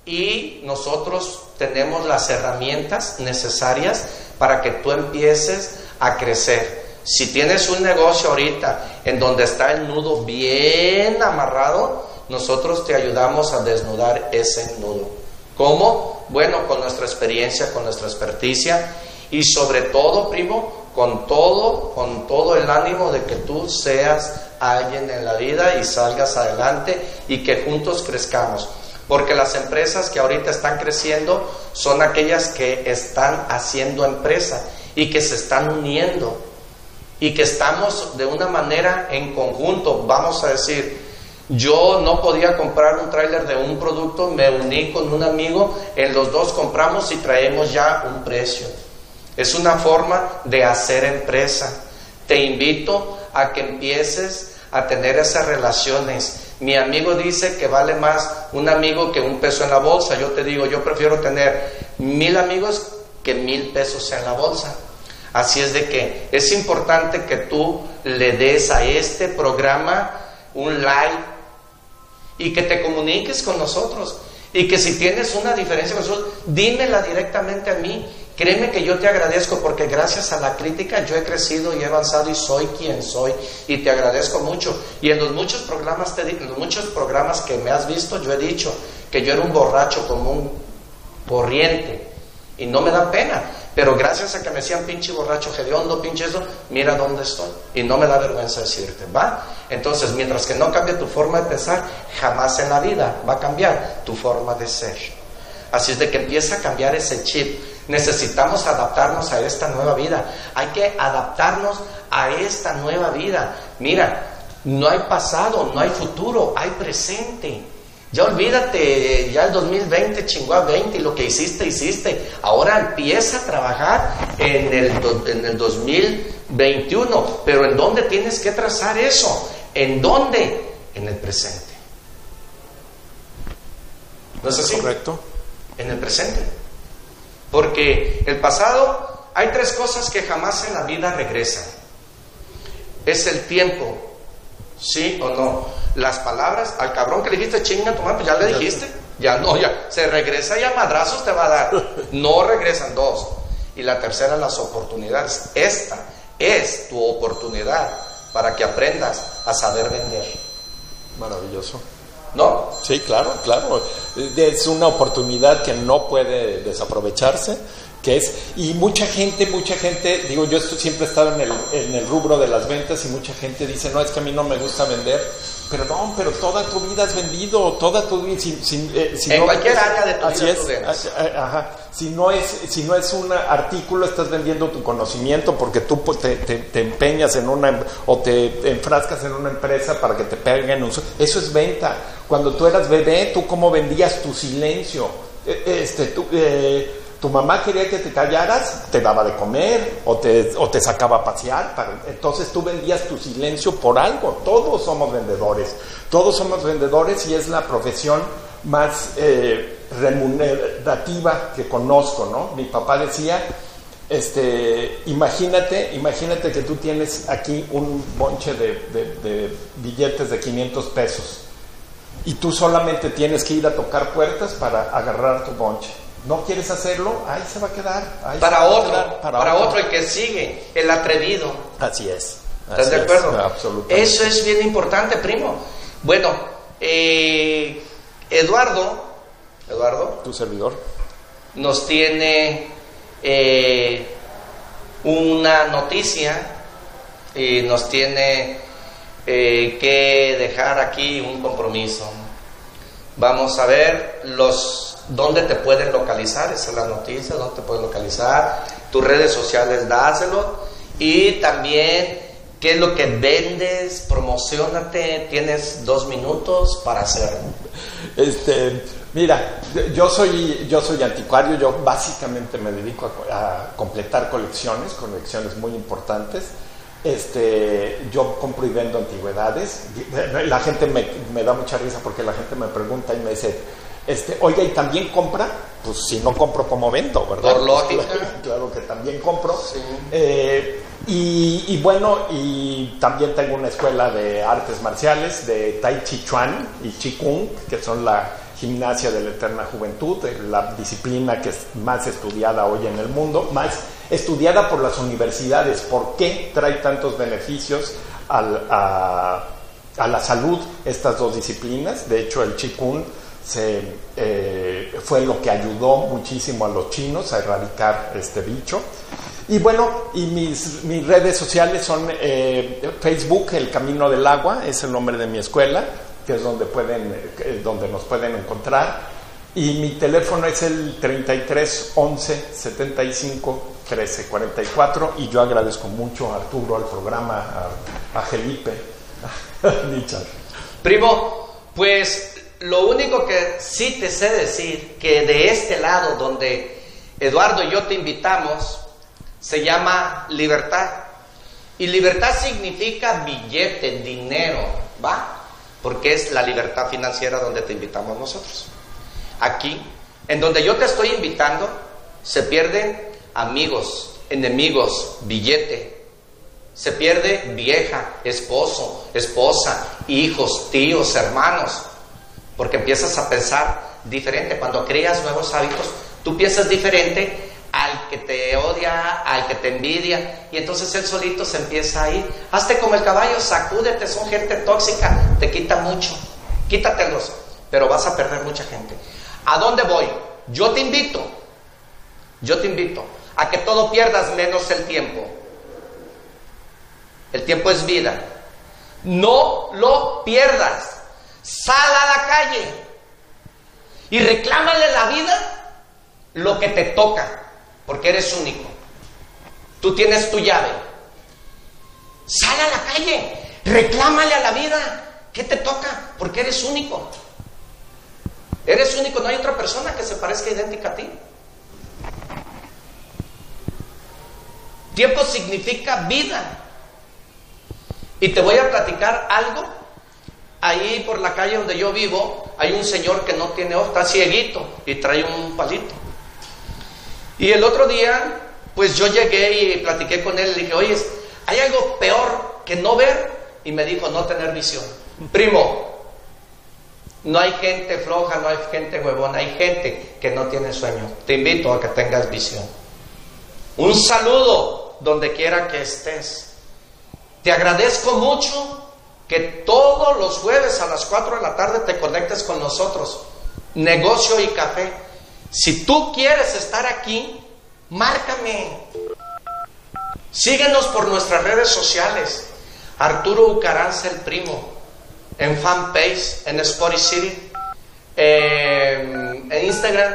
y nosotros tenemos las herramientas necesarias para que tú empieces a crecer. Si tienes un negocio ahorita en donde está el nudo bien amarrado, nosotros te ayudamos a desnudar ese nudo. ¿Cómo? Bueno, con nuestra experiencia, con nuestra experticia y sobre todo, primo, con todo, con todo el ánimo de que tú seas alguien en la vida y salgas adelante y que juntos crezcamos. Porque las empresas que ahorita están creciendo son aquellas que están haciendo empresa y que se están uniendo y que estamos de una manera en conjunto, vamos a decir, yo no podía comprar un tráiler de un producto, me uní con un amigo, en los dos compramos y traemos ya un precio. Es una forma de hacer empresa. Te invito a que empieces a tener esas relaciones. Mi amigo dice que vale más un amigo que un peso en la bolsa. Yo te digo, yo prefiero tener mil amigos que mil pesos en la bolsa. Así es de que es importante que tú le des a este programa un like y que te comuniques con nosotros. Y que si tienes una diferencia con nosotros, dímela directamente a mí. Créeme que yo te agradezco porque gracias a la crítica yo he crecido y he avanzado y soy quien soy y te agradezco mucho. Y en los muchos programas, te, los muchos programas que me has visto, yo he dicho que yo era un borracho como un corriente y no me da pena. Pero gracias a que me decían pinche borracho, hediondo, pinche eso, mira dónde estoy. Y no me da vergüenza decirte, ¿va? Entonces, mientras que no cambie tu forma de pensar, jamás en la vida va a cambiar tu forma de ser. Así es de que empieza a cambiar ese chip. Necesitamos adaptarnos a esta nueva vida. Hay que adaptarnos a esta nueva vida. Mira, no hay pasado, no hay futuro, hay presente. Ya olvídate, ya el 2020 chingó a 20 y lo que hiciste, hiciste. Ahora empieza a trabajar en el, en el 2021. Pero ¿en dónde tienes que trazar eso? ¿En dónde? En el presente. ¿No es así? Correcto. En el presente. Porque el pasado, hay tres cosas que jamás en la vida regresan. Es el tiempo, ¿sí o no? Las palabras, al cabrón que le dijiste chinga tu madre, ya le dijiste, ya no, ya, se regresa y a madrazos te va a dar. No regresan dos. Y la tercera, las oportunidades. Esta es tu oportunidad para que aprendas a saber vender. Maravilloso. ¿No? Sí, claro, claro. Es una oportunidad que no puede desaprovecharse que es, y mucha gente, mucha gente, digo, yo siempre he estado en el, en el rubro de las ventas y mucha gente dice, no, es que a mí no me gusta vender, perdón, pero toda tu vida has vendido, toda tu vida, sin, eh, en cualquier área de tu así vida es, ajá, si no es, si no es un artículo, estás vendiendo tu conocimiento porque tú pues, te, te, empeñas en una, o te enfrascas en una empresa para que te peguen un, eso es venta, cuando tú eras bebé, tú cómo vendías tu silencio, e, este, tú, eh, tu mamá quería que te callaras, te daba de comer o te, o te sacaba a pasear. Entonces tú vendías tu silencio por algo. Todos somos vendedores. Todos somos vendedores y es la profesión más eh, remunerativa que conozco, ¿no? Mi papá decía, este, imagínate, imagínate que tú tienes aquí un bonche de, de billetes de 500 pesos y tú solamente tienes que ir a tocar puertas para agarrar tu bonche no quieres hacerlo, ahí se va a quedar. para otro, para, otro. el que sigue, el atrevido. Así es. ¿Estás de acuerdo? absolutamente. Eso es bien importante, primo. Bueno, eh, Eduardo, Eduardo, tu servidor, nos tiene eh, una noticia y nos tiene eh, que dejar aquí un compromiso. Vamos a ver los dónde te pueden localizar, esa es la noticia, dónde te pueden localizar, tus redes sociales, dáselo y también qué es lo que vendes, promocionate, tienes dos minutos para hacerlo. Este, mira, yo soy, yo soy anticuario, yo básicamente me dedico a, completar colecciones, colecciones muy importantes. Este, yo compro y vendo antigüedades. La gente me, me da mucha risa porque la gente me pregunta y me dice, este, oiga, ¿y también compra? Pues si no compro, como vendo? ¿Verdad? Por lógica. claro, que también compro. Eh, y, bueno, y también tengo una escuela de artes marciales, de Tai Chi Chuan y Chi Kung, que son la gimnasia de la eterna juventud, la disciplina que es más estudiada hoy en el mundo, más estudiada por las universidades. ¿Por qué trae tantos beneficios a, a la salud estas dos disciplinas? De hecho, el Chi Kung se, eh, fue lo que ayudó muchísimo a los chinos a erradicar este bicho. Y bueno, y mis, mis redes sociales son eh, Facebook, El Camino del Agua, es el nombre de mi escuela, que es donde, pueden, eh, donde nos pueden encontrar. Y mi teléfono es el 33 11 75 13 44. Y yo agradezco mucho a Arturo, al programa, a, Felipe, a Primo, pues lo único que sí te sé decir, que de este lado donde Eduardo y yo te invitamos, se llama libertad. Y libertad significa billete, dinero, ¿va? Porque es la libertad financiera donde te invitamos nosotros. Aquí, en donde yo te estoy invitando, se pierden amigos, enemigos, billete. Se pierde vieja, esposo, esposa, hijos, tíos, hermanos porque empiezas a pensar diferente. Cuando creas nuevos hábitos, tú piensas diferente al que te odia, al que te envidia, y entonces él solito se empieza a ir. Hazte como el caballo, sacúdete, son gente tóxica, te quita mucho, quítatelos, pero vas a perder mucha gente. ¿A dónde voy? Yo te invito, yo te invito a que todo pierdas menos el tiempo. El tiempo es vida. No lo pierdas. Sal a la calle y reclámale la vida lo que te toca, porque eres único. Tú tienes tu llave. Sal a la calle, reclámale a la vida qué te toca, porque eres único. Eres único, no hay otra persona que se parezca idéntica a ti. Tiempo significa vida. Y te voy a platicar algo ahí por la calle donde yo vivo hay un señor que no tiene ojos, está cieguito y trae un palito. Y el otro día, pues yo llegué y platiqué con él y le dije, oye, ¿hay algo peor que no ver? Y me dijo, no tener visión. Primo, no hay gente floja, no hay gente huevona, hay gente que no tiene sueño. Te invito a que tengas visión. Un saludo donde quiera que estés. Te agradezco mucho que todos los jueves a las 4 de la tarde te conectes con nosotros. Negocio y café. Si tú quieres estar aquí, márcame. Síguenos por nuestras redes sociales. Arturo Ucaranza el primo. En fanpage, en Spotify City, en Instagram,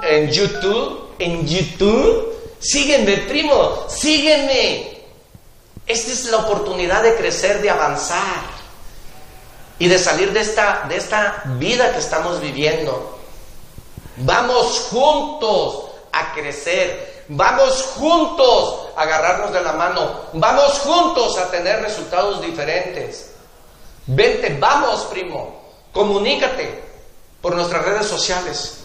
en YouTube, en YouTube. Sígueme, primo, sígueme. Esta es la oportunidad de crecer, de avanzar y de salir de esta, de esta vida que estamos viviendo. Vamos juntos a crecer, vamos juntos a agarrarnos de la mano, vamos juntos a tener resultados diferentes. Vente, vamos primo, comunícate por nuestras redes sociales.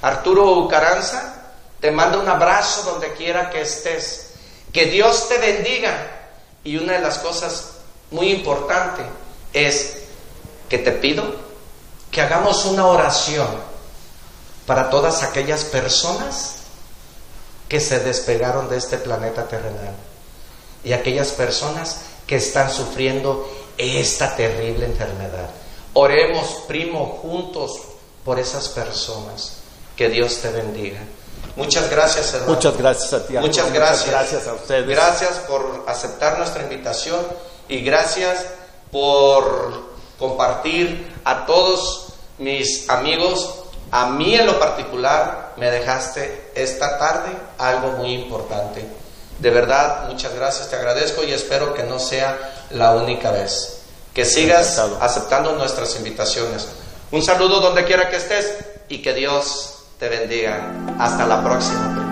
Arturo Caranza te manda un abrazo donde quiera que estés. Que Dios te bendiga. Y una de las cosas muy importantes es que te pido que hagamos una oración para todas aquellas personas que se despegaron de este planeta terrenal y aquellas personas que están sufriendo esta terrible enfermedad. Oremos, primo, juntos por esas personas. Que Dios te bendiga. Muchas gracias, hermano. Muchas gracias a ti. Muchas gracias. gracias a ustedes. Gracias por aceptar nuestra invitación y gracias por compartir a todos mis amigos. A mí en lo particular me dejaste esta tarde algo muy importante. De verdad, muchas gracias, te agradezco y espero que no sea la única vez. Que sigas aceptando nuestras invitaciones. Un saludo donde quiera que estés y que Dios te bendiga. Hasta la próxima.